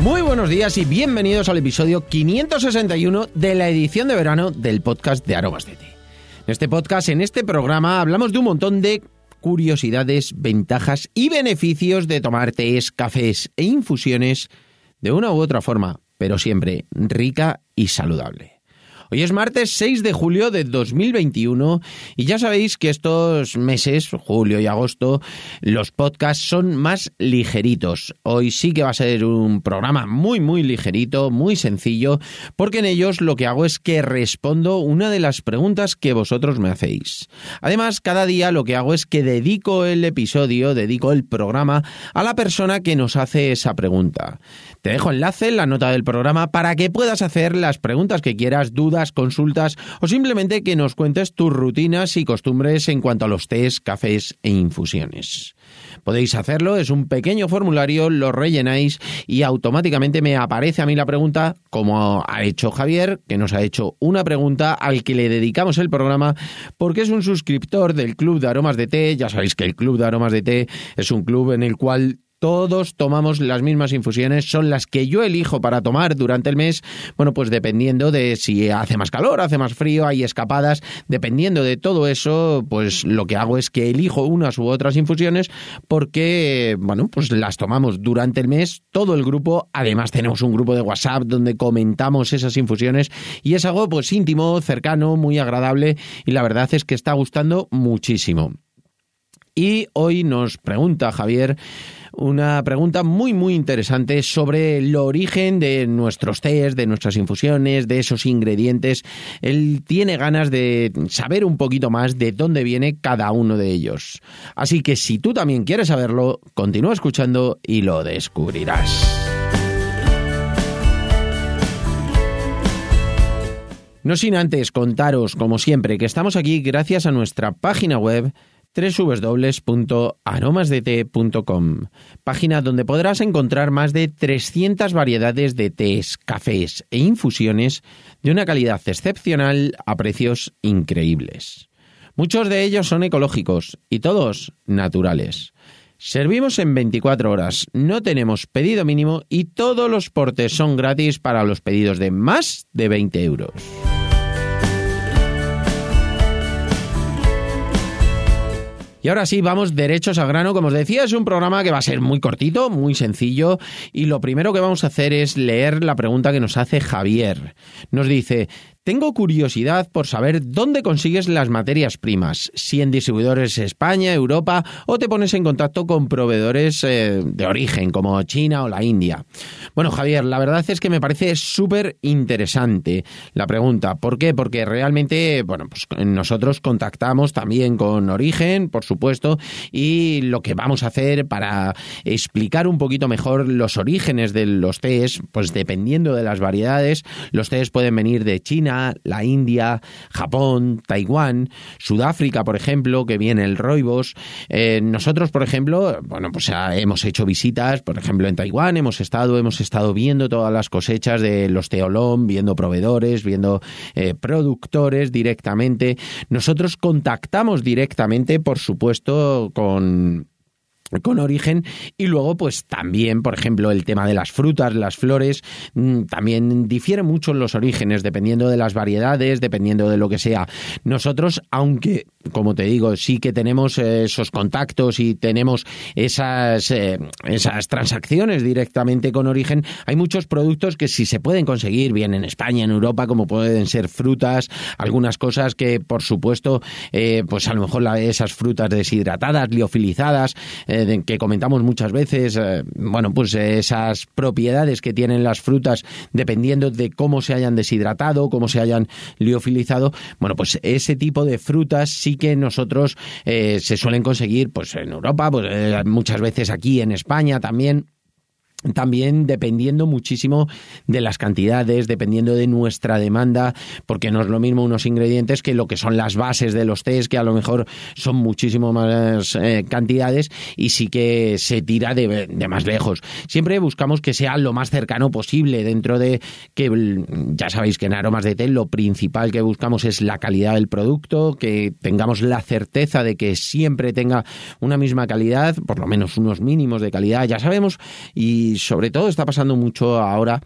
Muy buenos días y bienvenidos al episodio 561 de la edición de verano del podcast de Aromas de Té. En este podcast, en este programa, hablamos de un montón de curiosidades, ventajas y beneficios de tomar tés, cafés e infusiones de una u otra forma, pero siempre rica y saludable. Hoy es martes 6 de julio de 2021 y ya sabéis que estos meses, julio y agosto, los podcasts son más ligeritos. Hoy sí que va a ser un programa muy muy ligerito, muy sencillo, porque en ellos lo que hago es que respondo una de las preguntas que vosotros me hacéis. Además, cada día lo que hago es que dedico el episodio, dedico el programa a la persona que nos hace esa pregunta. Te dejo enlace en la nota del programa para que puedas hacer las preguntas que quieras, dudas, consultas o simplemente que nos cuentes tus rutinas y costumbres en cuanto a los tés, cafés e infusiones. Podéis hacerlo, es un pequeño formulario, lo rellenáis y automáticamente me aparece a mí la pregunta, como ha hecho Javier, que nos ha hecho una pregunta al que le dedicamos el programa, porque es un suscriptor del Club de Aromas de Té. Ya sabéis que el Club de Aromas de Té es un club en el cual todos tomamos las mismas infusiones, son las que yo elijo para tomar durante el mes, bueno, pues dependiendo de si hace más calor, hace más frío, hay escapadas, dependiendo de todo eso, pues lo que hago es que elijo unas u otras infusiones porque, bueno, pues las tomamos durante el mes, todo el grupo, además tenemos un grupo de WhatsApp donde comentamos esas infusiones y es algo pues íntimo, cercano, muy agradable y la verdad es que está gustando muchísimo. Y hoy nos pregunta Javier una pregunta muy muy interesante sobre el origen de nuestros tés, de nuestras infusiones, de esos ingredientes. Él tiene ganas de saber un poquito más de dónde viene cada uno de ellos. Así que si tú también quieres saberlo, continúa escuchando y lo descubrirás. No sin antes contaros, como siempre, que estamos aquí gracias a nuestra página web www.aromasdete.com, página donde podrás encontrar más de 300 variedades de tés, cafés e infusiones de una calidad excepcional a precios increíbles. Muchos de ellos son ecológicos y todos naturales. Servimos en 24 horas, no tenemos pedido mínimo y todos los portes son gratis para los pedidos de más de 20 euros. Y ahora sí, vamos derechos al grano. Como os decía, es un programa que va a ser muy cortito, muy sencillo. Y lo primero que vamos a hacer es leer la pregunta que nos hace Javier. Nos dice, tengo curiosidad por saber dónde consigues las materias primas, si en distribuidores España, Europa o te pones en contacto con proveedores eh, de origen como China o la India. Bueno, Javier, la verdad es que me parece súper interesante la pregunta. ¿Por qué? Porque realmente, bueno, pues nosotros contactamos también con origen, por supuesto, y lo que vamos a hacer para explicar un poquito mejor los orígenes de los tés, pues dependiendo de las variedades, los tés pueden venir de China, la India, Japón, Taiwán, Sudáfrica, por ejemplo, que viene el roibos. Eh, nosotros, por ejemplo, bueno, pues hemos hecho visitas, por ejemplo, en Taiwán, hemos estado, hemos estado viendo todas las cosechas de los teolón, viendo proveedores, viendo eh, productores directamente. Nosotros contactamos directamente, por supuesto, con con origen y luego pues también por ejemplo el tema de las frutas las flores mm, también difiere mucho en los orígenes dependiendo de las variedades dependiendo de lo que sea. Nosotros aunque como te digo sí que tenemos eh, esos contactos y tenemos esas eh, esas transacciones directamente con origen hay muchos productos que si se pueden conseguir bien en España en Europa como pueden ser frutas algunas cosas que por supuesto eh, pues a lo mejor esas frutas deshidratadas liofilizadas que comentamos muchas veces, eh, bueno, pues esas propiedades que tienen las frutas dependiendo de cómo se hayan deshidratado, cómo se hayan liofilizado, bueno, pues ese tipo de frutas sí que nosotros eh, se suelen conseguir pues en Europa, pues eh, muchas veces aquí en España también también dependiendo muchísimo de las cantidades, dependiendo de nuestra demanda, porque no es lo mismo unos ingredientes que lo que son las bases de los test, que a lo mejor son muchísimo más eh, cantidades y sí que se tira de, más lejos. Siempre buscamos que sea lo más cercano posible dentro de que ya sabéis que en aromas de té lo principal que buscamos es la calidad del producto, que tengamos la certeza de que siempre tenga una misma calidad, por lo menos unos mínimos de calidad, ya sabemos y y sobre todo está pasando mucho ahora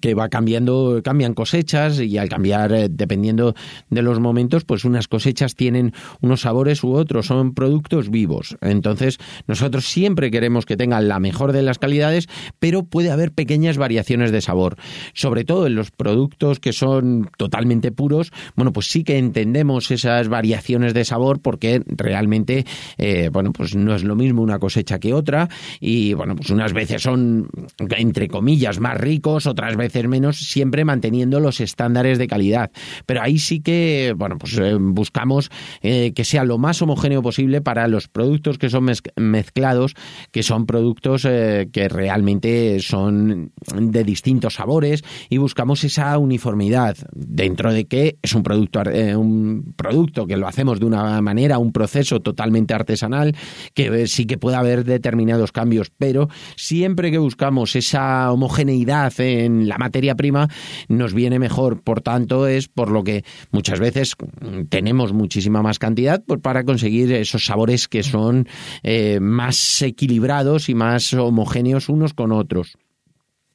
que va cambiando, cambian cosechas y al cambiar, eh, dependiendo de los momentos, pues unas cosechas tienen unos sabores u otros, son productos vivos. Entonces, nosotros siempre queremos que tengan la mejor de las calidades, pero puede haber pequeñas variaciones de sabor. Sobre todo en los productos que son totalmente puros, bueno, pues sí que entendemos esas variaciones de sabor porque realmente, eh, bueno, pues no es lo mismo una cosecha que otra y, bueno, pues unas veces son, entre comillas, más ricos, otras veces menos, siempre manteniendo los estándares de calidad. Pero ahí sí que, bueno, pues eh, buscamos eh, que sea lo más homogéneo posible para los productos que son mezclados, que son productos eh, que realmente son de distintos sabores y buscamos esa uniformidad dentro de que es un producto, un producto que lo hacemos de una manera, un proceso totalmente artesanal, que sí que puede haber determinados cambios, pero siempre que buscamos esa homogeneidad en la materia prima nos viene mejor. Por tanto, es por lo que muchas veces tenemos muchísima más cantidad pues, para conseguir esos sabores que son eh, más equilibrados y más homogéneos unos con otros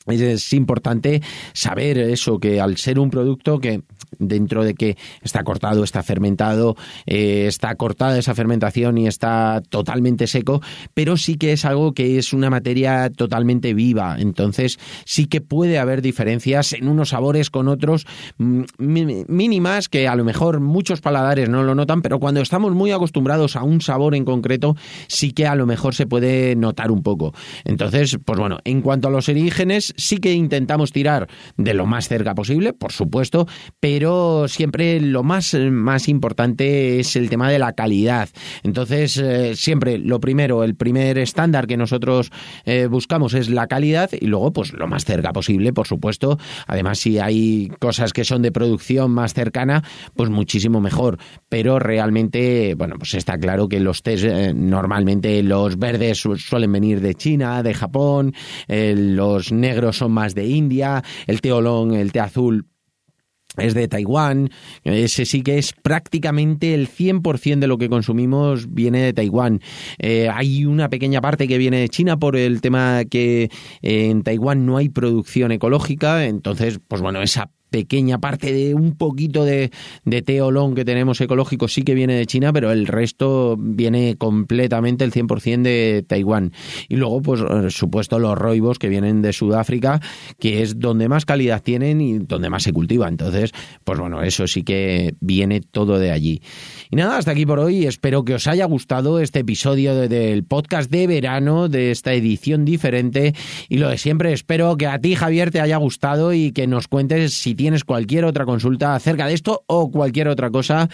es importante saber eso, que al ser un producto que dentro de que está cortado, está fermentado, eh, está cortada esa fermentación y está totalmente seco, pero sí que es algo que es una materia totalmente viva. Entonces sí que puede haber diferencias en unos sabores con otros mm, mínimas que a lo mejor muchos paladares no lo notan, pero cuando estamos muy acostumbrados a un sabor en concreto, sí que a lo mejor se puede notar un poco. Entonces, pues bueno, en cuanto a los orígenes, sí que intentamos tirar de lo más cerca posible, por supuesto, pero siempre lo más, más importante es el tema de la calidad. Entonces, eh, siempre lo primero, el primer estándar que nosotros eh, buscamos es la calidad y luego, pues lo más cerca posible, por supuesto. Además, si hay cosas que son de producción más cercana, pues muchísimo mejor. Pero realmente, bueno, pues está claro que los test, eh, normalmente los verdes suelen venir de China, de Japón, los negros son más de India, el té olón, el té azul es de Taiwán, ese sí que es prácticamente el 100% de lo que consumimos viene de Taiwán. Eh, hay una pequeña parte que viene de China por el tema que en Taiwán no hay producción ecológica, entonces, pues bueno, esa pequeña parte de un poquito de, de té olón que tenemos ecológico sí que viene de China, pero el resto viene completamente el 100% de Taiwán. Y luego, pues, por supuesto, los roibos que vienen de Sudáfrica, que es donde más calidad tienen y donde más se cultiva. Entonces, pues bueno, eso sí que viene todo de allí. Y nada, hasta aquí por hoy. Espero que os haya gustado este episodio del podcast de verano, de esta edición diferente. Y lo de siempre, espero que a ti, Javier, te haya gustado y que nos cuentes si tienes tienes cualquier otra consulta acerca de esto o cualquier otra cosa.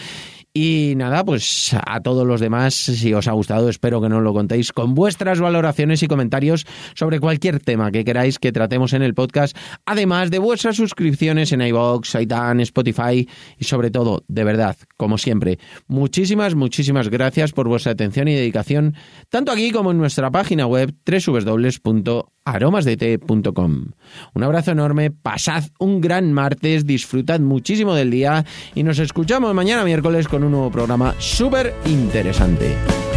Y nada, pues a todos los demás, si os ha gustado, espero que nos lo contéis con vuestras valoraciones y comentarios sobre cualquier tema que queráis que tratemos en el podcast, además de vuestras suscripciones en iVoox, iTunes, Spotify y sobre todo, de verdad, como siempre, muchísimas, muchísimas gracias por vuestra atención y dedicación, tanto aquí como en nuestra página web www aromasdete.com. Un abrazo enorme, pasad un gran martes, disfrutad muchísimo del día y nos escuchamos mañana miércoles un nuevo programa súper interesante.